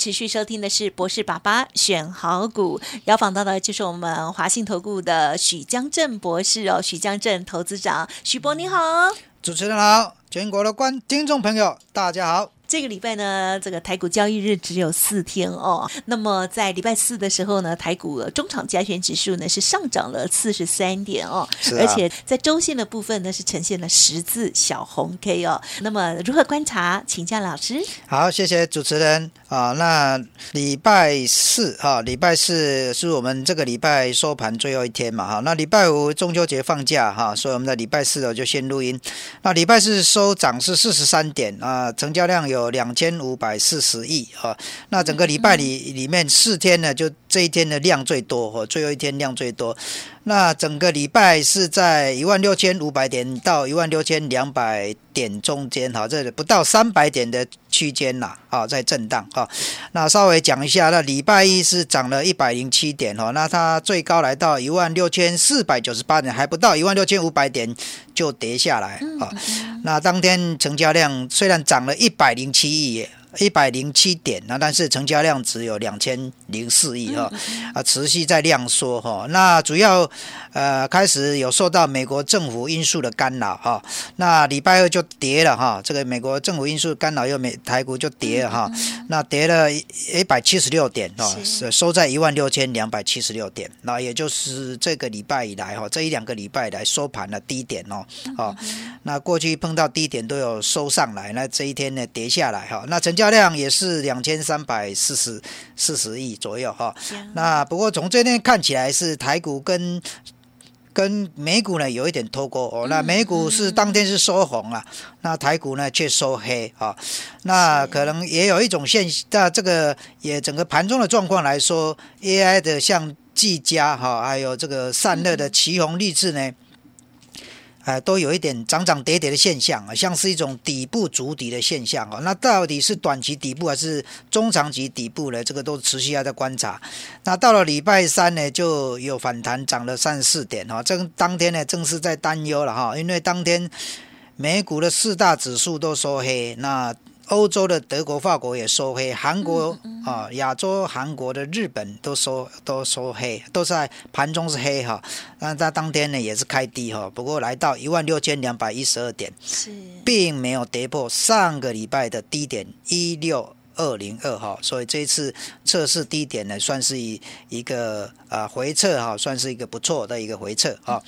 持续收听的是博士爸爸选好股，邀访到的就是我们华信投顾的许江正博士哦，许江正投资长，许博你好，主持人好，全国的观听众朋友大家好。这个礼拜呢，这个台股交易日只有四天哦。那么在礼拜四的时候呢，台股中场加权指数呢是上涨了四十三点哦，而且在周线的部分呢是呈现了十字小红 K 哦。那么如何观察？请教老师。好，谢谢主持人啊。那礼拜四哈，礼拜四是我们这个礼拜收盘最后一天嘛哈。那礼拜五中秋节放假哈，所以我们的礼拜四哦就先录音。那礼拜四收涨是四十三点啊，成交量有。有两千五百四十亿啊，那整个礼拜里里面四天呢，就这一天的量最多哦，最后一天量最多。那整个礼拜是在一万六千五百点到一万六千两百点中间哈，这里不到三百点的区间呐，啊，在震荡哈。那稍微讲一下，那礼拜一是涨了一百零七点哈，那它最高来到一万六千四百九十八点，还不到一万六千五百点就跌下来啊。那当天成交量虽然涨了一百零七亿。一百零七点，那但是成交量只有两千零四亿哈，啊，持续在量缩哈。那主要呃开始有受到美国政府因素的干扰哈。那礼拜二就跌了哈，这个美国政府因素干扰又美台股就跌了哈。那跌了一百七十六点哦，收在一万六千两百七十六点。那也就是这个礼拜以来哈，这一两个礼拜来收盘的低点哦。哦，那过去碰到低点都有收上来，那这一天呢跌下来哈。那成交量也是两千三百四十四十亿左右哈，那不过从这边看起来是台股跟跟美股呢有一点脱钩哦，那美股是当天是收红啊，那台股呢却收黑啊，那可能也有一种现，那这个也整个盘中的状况来说，AI 的像技嘉哈，还有这个散热的旗宏立志呢。啊，都有一点涨涨跌跌的现象啊，像是一种底部筑底的现象啊。那到底是短期底部还是中长期底部呢？这个都持续要在观察。那到了礼拜三呢，就有反弹，涨了三四点哈。这当天呢，正是在担忧了哈，因为当天美股的四大指数都收黑，那。欧洲的德国、法国也收黑，韩国啊，亚洲韩国的日本都收都收黑，都在盘中是黑哈。那在当天呢也是开低哈，不过来到一万六千两百一十二点，是，并没有跌破上个礼拜的低点一六二零二哈，所以这次测试低点呢，算是一一个啊回撤哈，算是一个不错的一个回撤啊。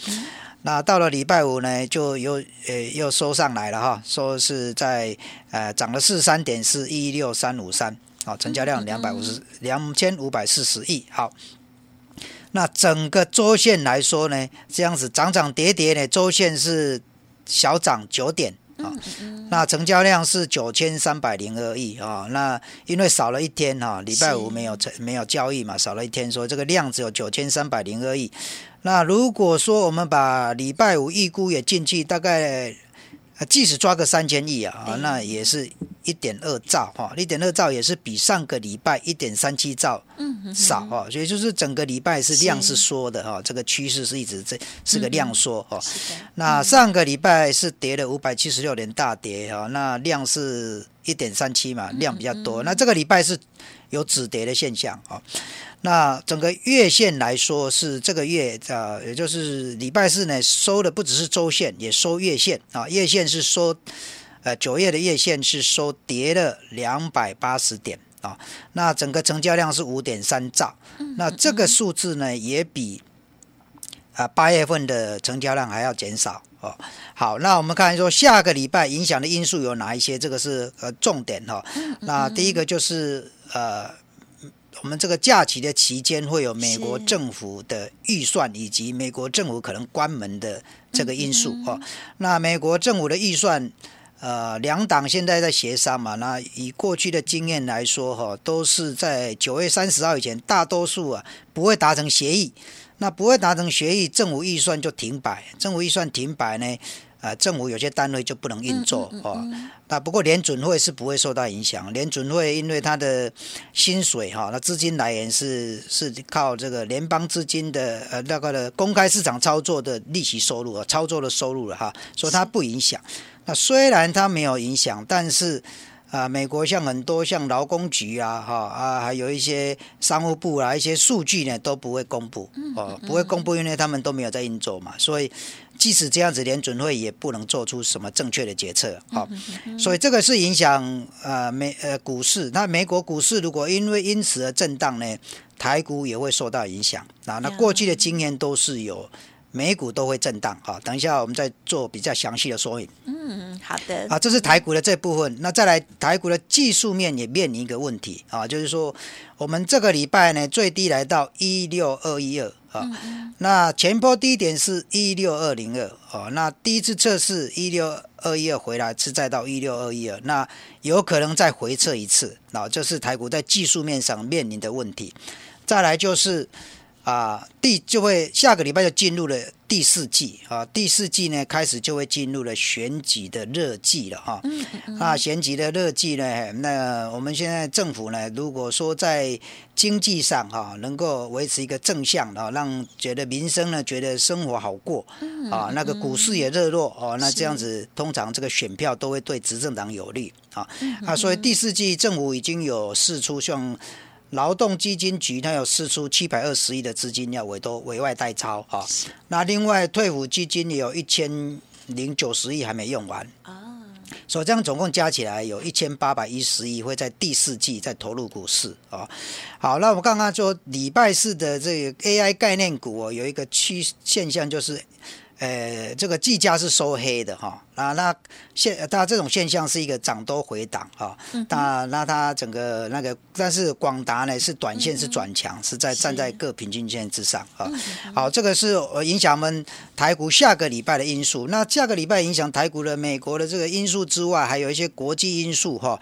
那到了礼拜五呢，就又呃又收上来了哈，说是在呃涨了四十三点，四一六三五三，好，成交量两百五十两千五百四十亿，好。那整个周线来说呢，这样子涨涨跌跌呢，周线是小涨九点啊，那成交量是九千三百零二亿啊，那因为少了一天哈，礼拜五没有成没有交易嘛，少了一天，所以这个量只有九千三百零二亿。那如果说我们把礼拜五预估也进去，大概即使抓个三千亿啊，那也是一点二兆哈，一点二兆也是比上个礼拜一点三七兆少哈，所以就是整个礼拜是量是缩的哈，这个趋势是一直这是个量缩哈。那上个礼拜是跌了五百七十六点大跌哈，那量是一点三七嘛，量比较多。那这个礼拜是有止跌的现象啊。那整个月线来说是这个月啊，也就是礼拜四呢收的不只是周线，也收月线啊。月线是收，呃，九月的月线是收跌了两百八十点啊。那整个成交量是五点三兆，那这个数字呢也比啊八月份的成交量还要减少哦。好，那我们看说下个礼拜影响的因素有哪一些？这个是呃重点哈。那第一个就是呃。我们这个假期的期间会有美国政府的预算，以及美国政府可能关门的这个因素哦。那美国政府的预算，呃，两党现在在协商嘛。那以过去的经验来说，哈，都是在九月三十号以前，大多数啊不会达成协议。那不会达成协议，政府预算就停摆。政府预算停摆呢？啊，政府有些单位就不能运作哦。那不过联准会是不会受到影响。联准会因为它的薪水哈，那资金来源是是靠这个联邦资金的呃那个的公开市场操作的利息收入啊，操作的收入了哈，所以它不影响。那虽然它没有影响，但是。啊，美国像很多像劳工局啊，哈啊，还有一些商务部啊，一些数据呢都不会公布，哦，不会公布，因为他们都没有在运作嘛，所以即使这样子，联准会也不能做出什么正确的决策，好，所以这个是影响呃美呃股市，那美国股市如果因为因此而震荡呢，台股也会受到影响啊，那过去的经验都是有。美股都会震荡啊，等一下我们再做比较详细的说明。嗯，好的。啊，这是台股的这部分。那再来，台股的技术面也面临一个问题啊，就是说我们这个礼拜呢，最低来到一六二一二啊，那前波低点是一六二零二啊，那第一次测试一六二一二回来是再到一六二一二，那有可能再回测一次啊，这是台股在技术面上面临的问题。再来就是。啊，第就会下个礼拜就进入了第四季啊，第四季呢开始就会进入了选举的热季了哈。啊，选举的热季呢，那我们现在政府呢，如果说在经济上哈能够维持一个正向啊，让觉得民生呢觉得生活好过啊，那个股市也热络哦，那这样子通常这个选票都会对执政党有利啊啊，所以第四季政府已经有释出像。劳动基金局它有释出七百二十亿的资金要委托委外代操啊，那另外退伍基金也有一千零九十亿还没用完啊，所以这样总共加起来有一千八百一十亿会在第四季再投入股市啊。好，那我刚刚说礼拜四的这个 AI 概念股哦，有一个趋现象就是。呃，这个计价是收黑的哈，啊，那现它这种现象是一个涨多回档哈，那那它整个那个，但是广达呢是短线是转强，是在站在各平均线之上啊。好，这个是影响我们台股下个礼拜的因素。那下个礼拜影响台股的美国的这个因素之外，还有一些国际因素哈。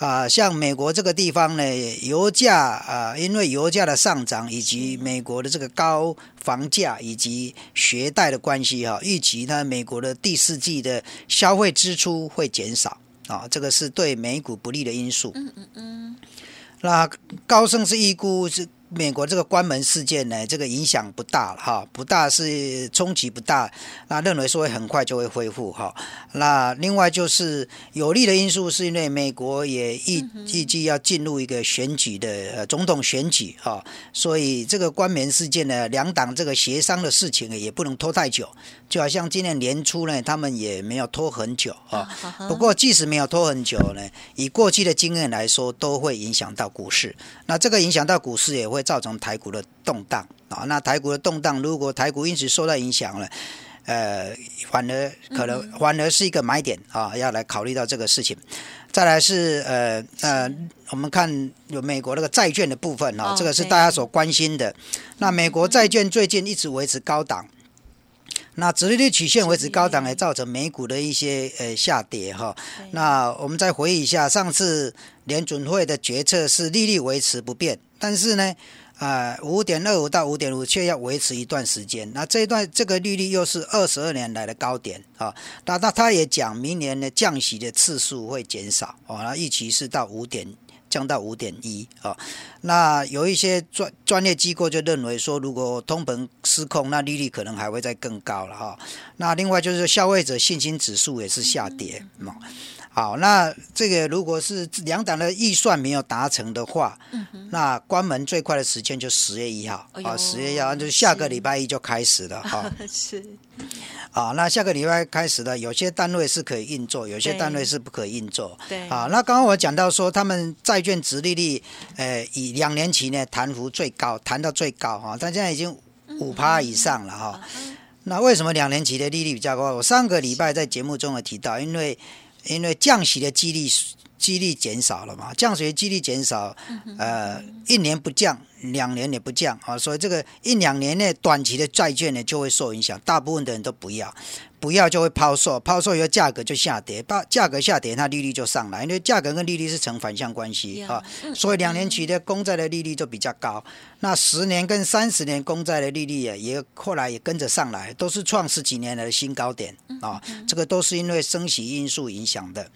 啊，像美国这个地方呢，油价啊，因为油价的上涨以及美国的这个高房价以及学贷的关系哈，预计呢，美国的第四季的消费支出会减少啊，这个是对美股不利的因素。嗯嗯嗯。那高盛是预估是。美国这个关门事件呢，这个影响不大哈，不大是冲击不大，那认为说很快就会恢复哈。那另外就是有利的因素，是因为美国也预预计要进入一个选举的呃总统选举哈，所以这个关门事件呢，两党这个协商的事情也不能拖太久。就好像今年年初呢，他们也没有拖很久啊。不过即使没有拖很久呢，以过去的经验来说，都会影响到股市。那这个影响到股市，也会造成台股的动荡啊。那台股的动荡，如果台股因此受到影响了，呃，反而可能反而是一个买点啊，要来考虑到这个事情。再来是呃呃，我们看有美国那个债券的部分啊，这个是大家所关心的。那美国债券最近一直维持高档。那直利率曲线维持高档，也造成美股的一些呃下跌哈。那我们再回忆一下，上次联准会的决策是利率维持不变，但是呢，啊五点二五到五点五却要维持一段时间。那这一段这个利率又是二十二年来的高点啊。那那他也讲，明年的降息的次数会减少啊。那预期是到五点。降到五点一啊，那有一些专专业机构就认为说，如果通膨失控，那利率可能还会再更高了哈。那另外就是消费者信心指数也是下跌嘛。好，那这个如果是两党的预算没有达成的话，那关门最快的时间就十月一号啊，十月一号就是下个礼拜一就开始了哈。是。啊，那下个礼拜开始的，有些单位是可以运作，有些单位是不可以运作。对。啊，那刚刚我讲到说，他们债券值利率，呃，以两年期呢，弹幅最高，弹到最高哈，但现在已经五趴以上了哈。那为什么两年期的利率比较高？我上个礼拜在节目中有提到，因为因为降息的几率几率减少了嘛，降息的几率减少，呃，一年不降。两年也不降啊，所以这个一两年内短期的债券呢就会受影响，大部分的人都不要。不要就会抛售，抛售以后价格就下跌，把价格下跌，它利率就上来，因为价格跟利率是成反向关系啊，所以两年期的公债的利率就比较高，那十年跟三十年公债的利率也也后来也跟着上来，都是创十几年来的新高点啊，这个都是因为升息因素影响的。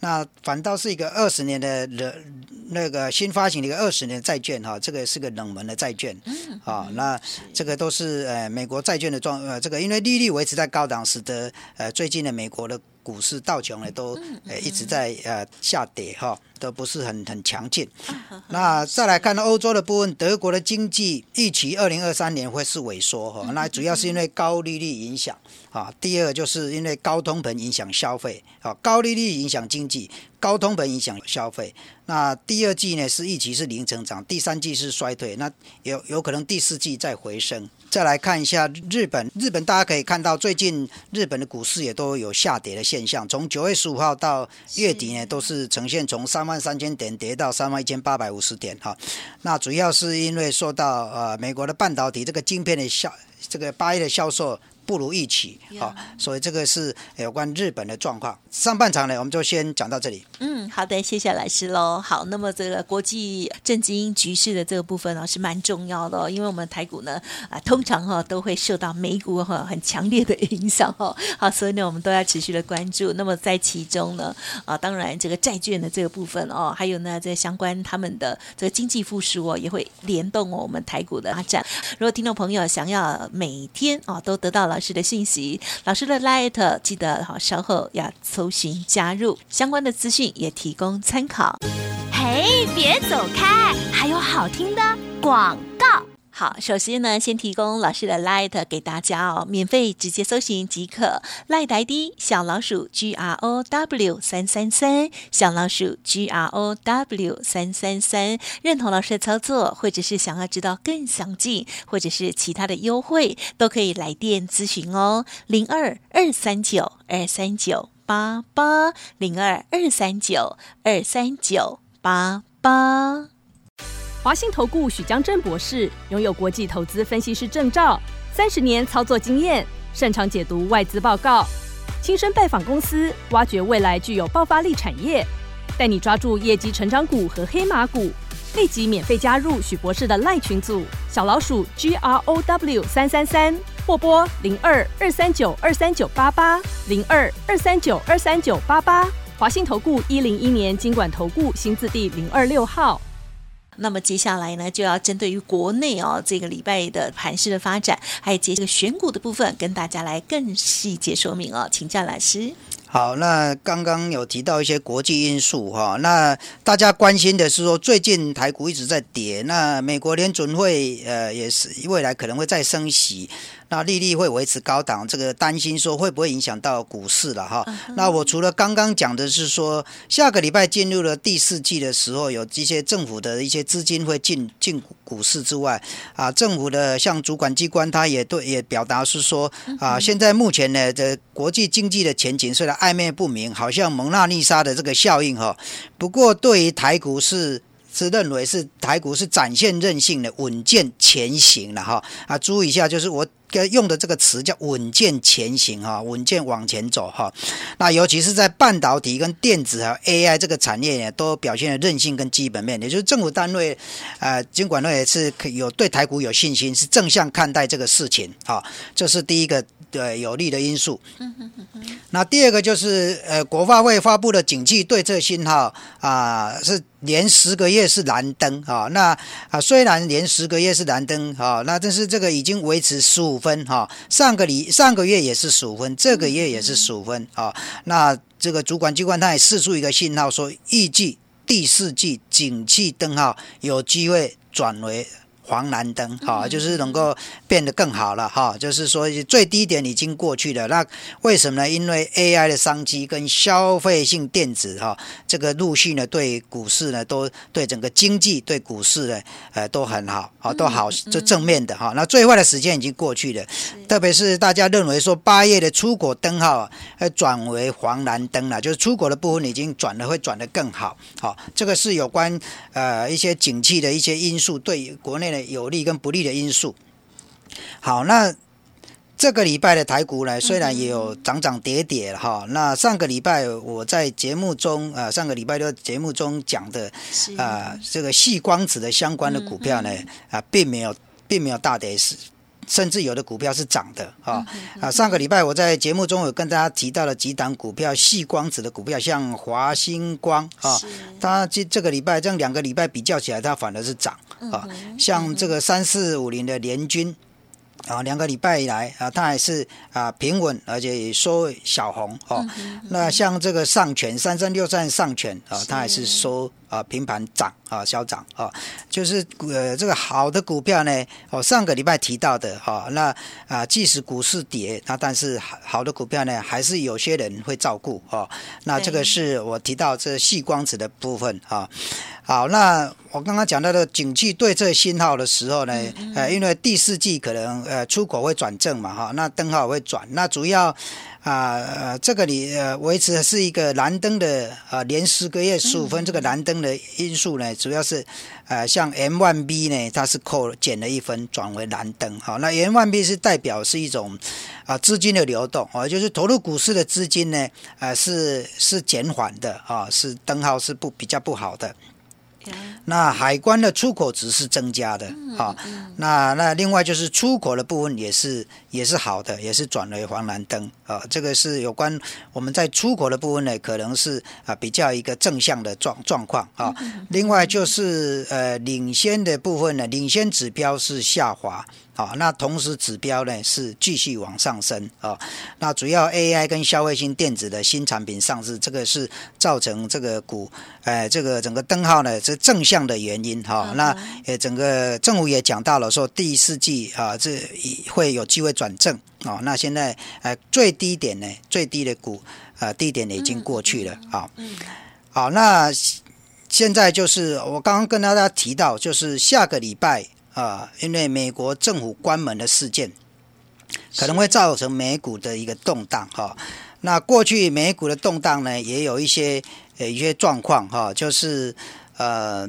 那反倒是一个二十年的人那个新发行的一个二十年债券哈，这个是个冷门的债券，啊，那这个都是呃美国债券的状呃这个因为利率维持在高档，使得呃最近的美国的股市道琼呢都呃一直在呃下跌哈。都不是很很强劲。那再来看欧洲的部分，德国的经济预期二零二三年会是萎缩哈。那主要是因为高利率影响啊。第二就是因为高通膨影响消费啊，高利率影响经济，高通膨影响消费。那第二季呢是预期是零成长，第三季是衰退，那有有可能第四季再回升。再来看一下日本，日本大家可以看到最近日本的股市也都有下跌的现象，从九月十五号到月底呢都是呈现从三。万三千点跌到三万一千八百五十点哈，那主要是因为受到呃美国的半导体这个晶片的销这个八月的销售。不如预期，好，所以这个是有关日本的状况。上半场呢，我们就先讲到这里。嗯，好的，谢谢老师喽。好，那么这个国际政经局势的这个部分呢，是蛮重要的，因为我们台股呢啊，通常哈都会受到美股哈很强烈的影响哈。好，所以呢，我们都要持续的关注。那么在其中呢，啊，当然这个债券的这个部分哦，还有呢这相关他们的这个经济复苏哦，也会联动我们台股的发展。如果听众朋友想要每天啊都得到了。老师的信息，老师的 Light 记得好，稍后要搜寻加入相关的资讯，也提供参考。嘿，别走开，还有好听的广告。好，首先呢，先提供老师的 Light 给大家哦，免费直接搜寻即可。Light ID 小老鼠 G R O W 三三三，小老鼠 G R O W 三三三。认同老师的操作，或者是想要知道更详尽，或者是其他的优惠，都可以来电咨询哦。零二二三九二三九八八，零二二三九二三九八八。华信投顾许江正博士拥有国际投资分析师证照，三十年操作经验，擅长解读外资报告，亲身拜访公司，挖掘未来具有爆发力产业，带你抓住业绩成长股和黑马股。立即免费加入许博士的赖群组，小老鼠 G R O W 三三三，或拨零二二三九二三九八八零二二三九二三九八八。华信投顾一零一年经管投顾新字第零二六号。那么接下来呢，就要针对于国内哦这个礼拜的盘势的发展，还有这个选股的部分，跟大家来更细节说明哦，请教老师。好，那刚刚有提到一些国际因素哈，那大家关心的是说，最近台股一直在跌，那美国联准会呃也是未来可能会再升息。那利率会维持高档，这个担心说会不会影响到股市了哈？那我除了刚刚讲的是说，下个礼拜进入了第四季的时候，有一些政府的一些资金会进进股市之外，啊，政府的像主管机关，他也对也表达是说，啊，现在目前呢，这国际经济的前景虽然暧昧不明，好像蒙娜丽莎的这个效应哈，不过对于台股是。是认为是台股是展现韧性的稳健前行了哈啊，注意一下，就是我用的这个词叫稳健前行哈，稳健往前走哈。那尤其是在半导体跟电子和 AI 这个产业呢都表现了韧性跟基本面，也就是政府单位呃监管呢也是有对台股有信心，是正向看待这个事情哈。这是第一个对有利的因素。那第二个就是呃国发会发布的景气对策信号啊是。连十个月是蓝灯啊，那啊虽然连十个月是蓝灯啊，那但是这个已经维持十五分哈，上个礼上个月也是十五分，这个月也是十五分啊，那这个主管机关他也释出一个信号说，预计第四季景气灯号有机会转为。黄蓝灯，哈，就是能够变得更好了，哈，就是说最低点已经过去了。那为什么呢？因为 AI 的商机跟消费性电子，哈，这个陆续呢对股市呢都对整个经济对股市呢，呃，都很好，好都好，就正面的哈。那最坏的时间已经过去了，特别是大家认为说八月的出国灯号呃转为黄蓝灯了，就是出国的部分已经转了，会转得更好，好，这个是有关呃一些景气的一些因素对国内的。有利跟不利的因素。好，那这个礼拜的台股呢，虽然也有涨涨跌跌了哈。那上个礼拜我在节目中啊，上个礼拜的节目中讲的啊，这个细光子的相关的股票呢啊，并没有并没有大跌是。甚至有的股票是涨的啊啊！上个礼拜我在节目中有跟大家提到了几档股票，细光子的股票，像华星光啊，它这这个礼拜这样两个礼拜比较起来，它反而是涨啊。像这个三四五零的联军。啊，两个礼拜以来啊，它还是啊平稳，而且也收小红哦。那像这个上权三三六三上权啊，它还是收啊平盘涨啊小涨啊。就是呃这个好的股票呢，哦上个礼拜提到的哈，那啊即使股市跌，那但是好的股票呢，还是有些人会照顾哦。那这个是我提到这细光子的部分啊。好，那我刚刚讲到的景气对策信号的时候呢，呃，因为第四季可能呃出口会转正嘛，哈，那灯号会转，那主要啊呃这个你呃维持的是一个蓝灯的啊连十个月十五分这个蓝灯的因素呢，主要是呃像 M one B 呢，它是扣减了一分转为蓝灯，好，那 M one B 是代表是一种啊资金的流动，哦，就是投入股市的资金呢，呃是是减缓的啊，是灯号是不比较不好的。那海关的出口值是增加的，好，那那另外就是出口的部分也是也是好的，也是转为黄蓝灯啊，这个是有关我们在出口的部分呢，可能是啊比较一个正向的状状况啊。另外就是呃领先的部分呢，领先指标是下滑。好，那同时指标呢是继续往上升啊。那主要 AI 跟消费性电子的新产品上市，这个是造成这个股，呃，这个整个灯号呢是正向的原因哈。那呃，整个政府也讲到了说第四季啊，这会有机会转正哦。那现在呃最低点呢，最低的股呃低点已经过去了啊。好，那现在就是我刚刚跟大家提到，就是下个礼拜。啊，因为美国政府关门的事件，可能会造成美股的一个动荡哈。那过去美股的动荡呢，也有一些呃一些状况哈，就是呃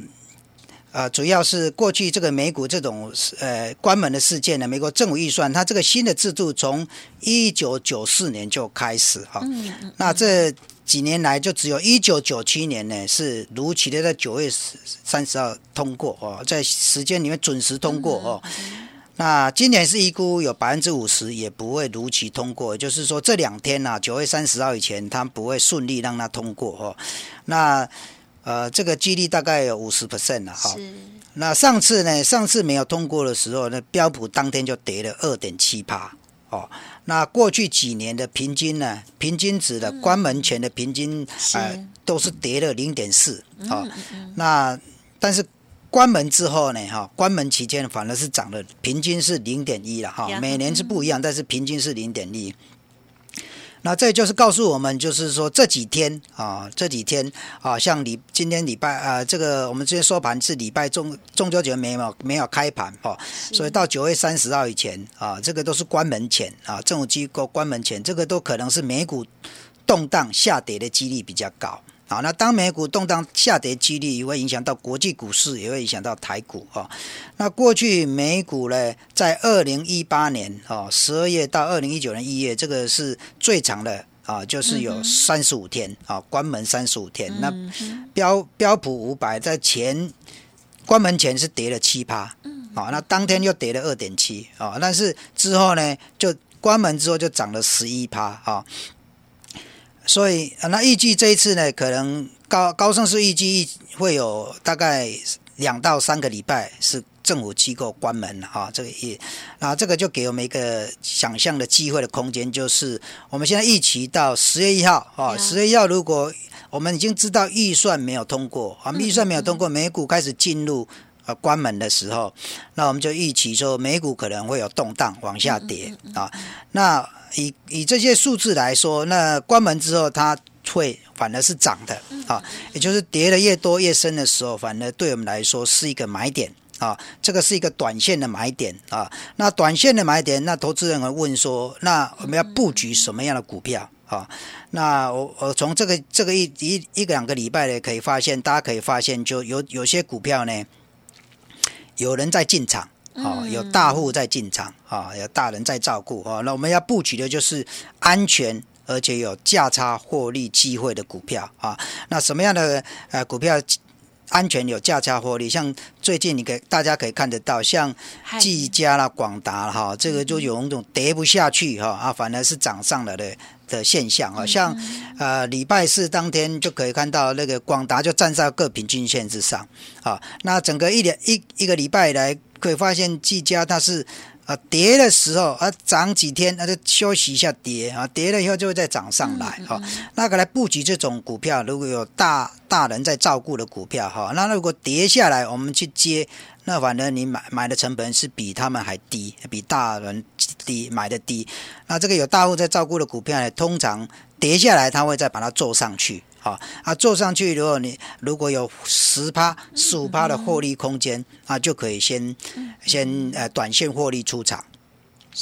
呃，主要是过去这个美股这种呃关门的事件呢，美国政府预算它这个新的制度从一九九四年就开始哈。那这几年来，就只有一九九七年呢，是如期的在九月三十号通过哦，在时间里面准时通过哦。那今年是预估有百分之五十也不会如期通过，就是说这两天呐，九月三十号以前，它不会顺利让它通过哦。那呃，这个几率大概有五十 percent 了哈。那上次呢，上次没有通过的时候，那标普当天就跌了二点七趴哦。那过去几年的平均呢？平均值的关门前的平均啊，都是跌了零点四啊。那但是关门之后呢？哈，关门期间反而是涨了，平均是零点一了哈。每年是不一样，但是平均是零点一。那这就是告诉我们，就是说这几天啊，这几天啊，像礼今天礼拜啊，这个我们今天收盘是礼拜中中秋节没有没有开盘哈，所以到九月三十号以前啊，这个都是关门前啊，政府机构关门前，这个都可能是美股动荡下跌的几率比较高。好，那当美股动荡下跌，几率也会影响到国际股市，也会影响到台股啊。那过去美股呢，在二零一八年啊十二月到二零一九年一月，这个是最长的啊，就是有三十五天啊，关门三十五天。那标标普五百在前关门前是跌了七趴，啊，那当天又跌了二点七啊，但是之后呢，就关门之后就涨了十一趴啊。所以，那预计这一次呢，可能高高盛是预计会有大概两到三个礼拜是政府机构关门啊，这个也，那这个就给我们一个想象的机会的空间，就是我们现在预期到十月一号啊，十月一号如果我们已经知道预算没有通过啊，预算没有通过，美股开始进入呃关门的时候，那我们就预期说美股可能会有动荡往下跌啊，那。以以这些数字来说，那关门之后它会反而是涨的啊，也就是跌的越多越深的时候，反而对我们来说是一个买点啊，这个是一个短线的买点啊。那短线的买点，那投资人会问说，那我们要布局什么样的股票啊？那我我从这个这个一一一个两个礼拜呢，可以发现，大家可以发现，就有有些股票呢，有人在进场。啊，有大户在进场啊，有大人在照顾啊。那我们要布局的就是安全而且有价差获利机会的股票啊。那什么样的呃股票安全有价差获利？像最近你给大家可以看得到，像技嘉啦、广达哈，这个就有那种跌不下去哈啊，反而是涨上来的。的现象啊，像呃礼拜四当天就可以看到那个广达就站在各平均线之上啊。那整个一两一一个礼拜来，可以发现技嘉它是啊跌的时候啊涨几天，那就休息一下跌啊，跌了以后就会再涨上来哈。那个来布局这种股票，如果有大大人在照顾的股票哈，那如果跌下来，我们去接。那反正你买买的成本是比他们还低，比大人低买的低。那这个有大户在照顾的股票呢，通常跌下来，他会再把它做上去。好啊，做上去，如果你如果有十趴、十五趴的获利空间，啊，就可以先先呃短线获利出场。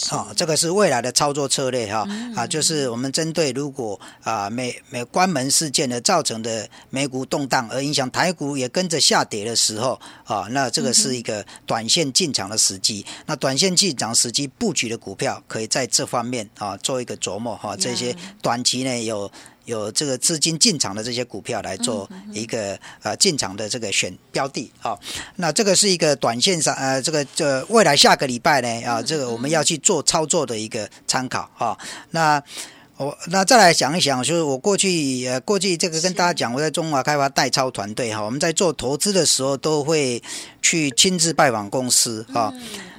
好，这个是未来的操作策略哈啊，就是我们针对如果啊美美关门事件的造成的美股动荡而影响台股也跟着下跌的时候啊，那这个是一个短线进场的时机。那短线进场时机布局的股票，可以在这方面啊做一个琢磨哈。这些短期呢有。有这个资金进场的这些股票来做一个呃进场的这个选标的啊，那这个是一个短线上呃这个这未来下个礼拜呢啊这个我们要去做操作的一个参考啊。那我那再来想一想，就是我过去呃过去这个跟大家讲，我在中华开发代操团队哈，我们在做投资的时候都会去亲自拜访公司啊，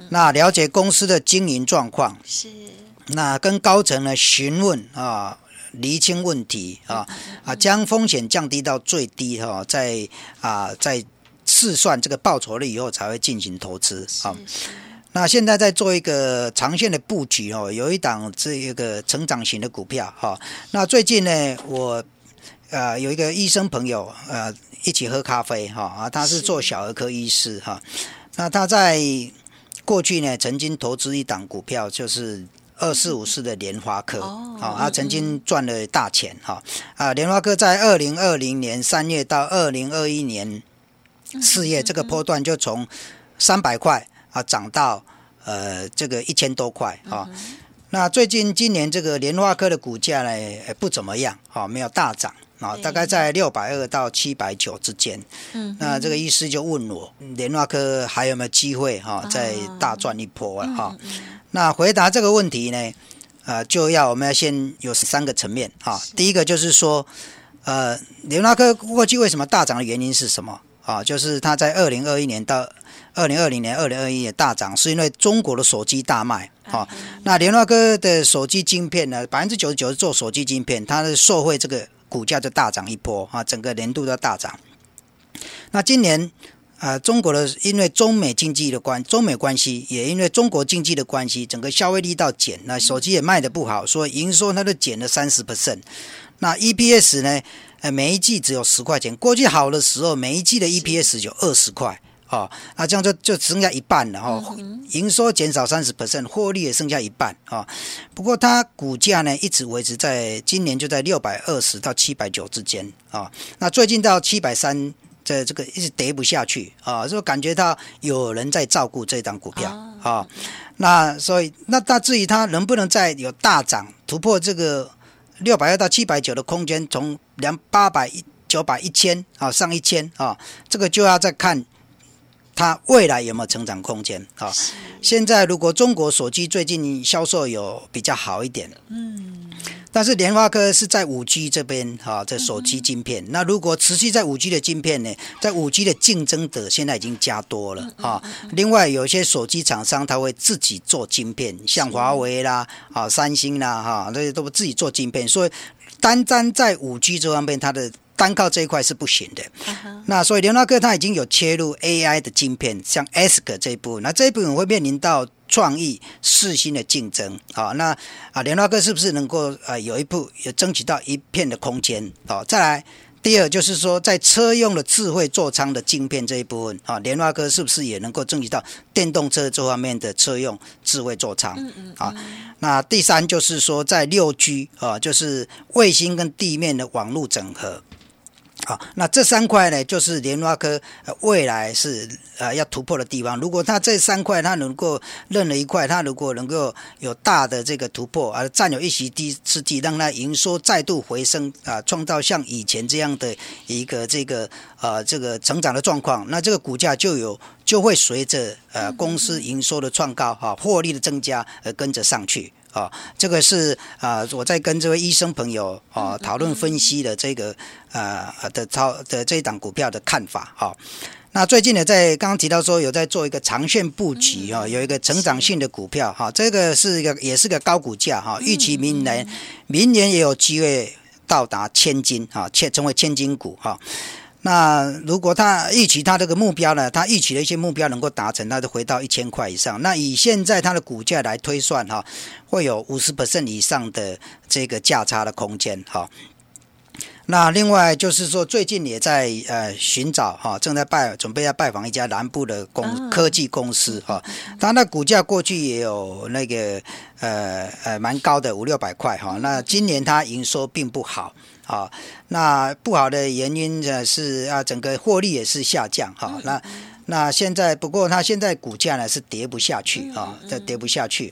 那了解公司的经营状况是，那跟高层呢询问啊。厘清问题啊啊，将风险降低到最低哈，在啊在试算这个报酬率以后才会进行投资啊。那现在在做一个长线的布局哦，有一档这一个成长型的股票哈。那最近呢，我呃有一个医生朋友呃一起喝咖啡哈啊，他是做小儿科医师哈。那他在过去呢，曾经投资一档股票，就是。二四五四的莲花科，哦，他曾经赚了大钱，哈，啊，莲花科在二零二零年三月到二零二一年四月这个波段就从三百块啊涨到呃这个一千多块，啊，那最近今年这个莲花科的股价呢不怎么样，啊，没有大涨，啊，大概在六百二到七百九之间，嗯，那这个医师就问我联发科还有没有机会哈再大赚一波了哈？那回答这个问题呢，呃，就要我们要先有三个层面啊。第一个就是说，呃，联发科过去为什么大涨的原因是什么啊？就是它在二零二一年到二零二零年、二零二一年大涨，是因为中国的手机大卖啊。那联发科的手机晶片呢，百分之九十九是做手机晶片，它的受惠这个股价就大涨一波啊，整个年度都大涨。那今年。啊，中国的因为中美经济的关，中美关系也因为中国经济的关系，整个消费力到减，那手机也卖的不好，所以营收它都减了三十 percent。那 EPS 呢？呃，每一季只有十块钱，过去好的时候，每一季的 EPS 有二十块，哦，那这样就就剩下一半了哈。营收减少三十 percent，获利也剩下一半啊。不过它股价呢，一直维持在今年就在六百二十到七百九之间啊。那最近到七百三。这这个一直跌不下去啊，就感觉到有人在照顾这张股票啊。那所以那那至于它能不能再有大涨突破这个六百二到七百九的空间，从两八百一九百一千啊上一千啊，这个就要再看它未来有没有成长空间啊。现在如果中国手机最近销售有比较好一点，嗯。但是联发科是在五 G 这边哈，这手机晶片。那如果持续在五 G 的晶片呢，在五 G 的竞争者现在已经加多了啊。另外有些手机厂商他会自己做晶片，像华为啦、啊三星啦哈，这些都自己做晶片。所以单单在五 G 这方面，它的单靠这一块是不行的。那所以联发科它已经有切入 AI 的晶片，像 ASIC 这一部分，那这一部分会面临到。创意、四新的竞争，好，那啊，联发科是不是能够啊有一步也争取到一片的空间？好，再来，第二就是说，在车用的智慧座舱的晶片这一部分，啊，联发科是不是也能够争取到电动车这方面的车用智慧座舱？嗯嗯。啊，那第三就是说，在六 G 啊，就是卫星跟地面的网络整合。好，那这三块呢，就是联发科未来是呃要突破的地方。如果它这三块它能够认了一块，它如果能够有大的这个突破，而占有一席地之地，让它营收再度回升啊，创造像以前这样的一个这个呃这个成长的状况，那这个股价就有就会随着呃公司营收的创高哈，获利的增加而跟着上去。啊，这个是啊，我在跟这位医生朋友啊讨论分析的这个呃的操的这一档股票的看法哈。那最近呢，在刚刚提到说有在做一个长线布局啊，有一个成长性的股票哈，这个是一个也是个高股价哈，预期明年明年也有机会到达千金啊，千成为千金股哈。那如果他预期他这个目标呢，他预期的一些目标能够达成，那就回到一千块以上。那以现在它的股价来推算哈，会有五十 percent 以上的这个价差的空间哈。那另外就是说，最近也在呃寻找哈，正在拜准备要拜访一家南部的公科技公司哈。它那股价过去也有那个呃呃蛮高的五六百块哈。那今年它营收并不好。啊，那不好的原因呢是啊，整个获利也是下降哈。那那现在不过它现在股价呢是跌不下去啊，这跌不下去。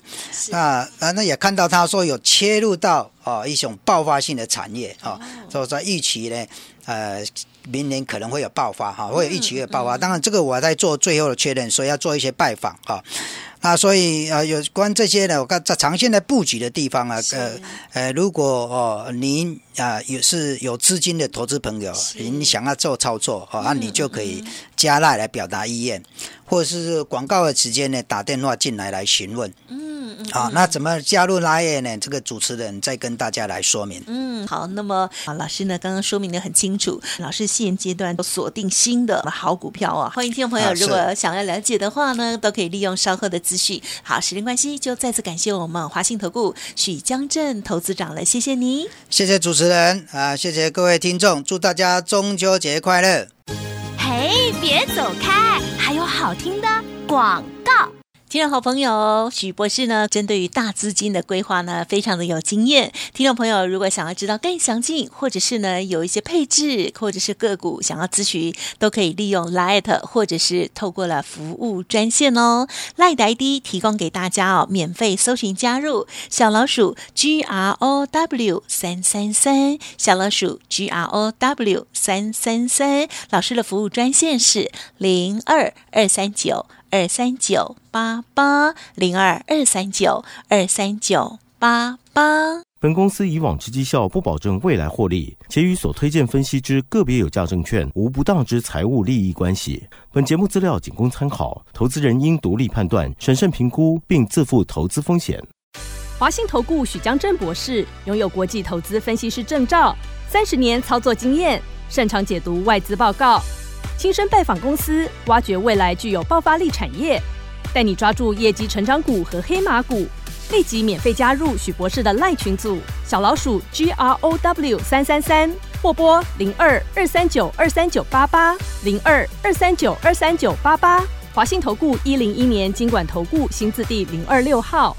那啊那也看到他说有切入到啊一种爆发性的产业啊，所以说预期呢呃明年可能会有爆发哈，会有预期的爆发。当然这个我在做最后的确认，所以要做一些拜访哈。那所以呃，有关这些呢，我看在长线的布局的地方啊，呃呃，如果哦您啊也是有资金的投资朋友，您想要做操作哦，那你就可以加赖来表达意愿，或者是广告的时间呢打电话进来来询问。嗯嗯好，那怎么加入拉耶呢？这个主持人再跟大家来说明。嗯，好，那么啊，老师呢刚刚说明的很清楚，老师现阶段锁定新的好股票啊，欢迎听众朋友如果想要了解的话呢，都可以利用稍后的资讯。好，时间关系，就再次感谢我们华信投顾许江镇投资长了，谢谢你，谢谢主持人啊，谢谢各位听众，祝大家中秋节快乐。嘿，别走开，还有好听的广告。听众好朋友许博士呢，针对于大资金的规划呢，非常的有经验。听众朋友如果想要知道更详尽，或者是呢有一些配置，或者是个股想要咨询，都可以利用 Light 或者是透过了服务专线哦。Light ID 提供给大家哦，免费搜寻加入小老鼠 G R O W 三三三，小老鼠 G R O W 三三三。老师的服务专线是零二二三九。二三九八八零二二三九二三九八八。本公司以往之绩效不保证未来获利，且与所推荐分析之个别有价证券无不当之财务利益关系。本节目资料仅供参考，投资人应独立判断、审慎评估，并自负投资风险。华信投顾许江正博士拥有国际投资分析师证照，三十年操作经验，擅长解读外资报告。亲身拜访公司，挖掘未来具有爆发力产业，带你抓住业绩成长股和黑马股。立即免费加入许博士的赖群组，小老鼠 G R O W 三三三，或拨零二二三九二三九八八零二二三九二三九八八。华信投顾一零一年经管投顾新字第零二六号。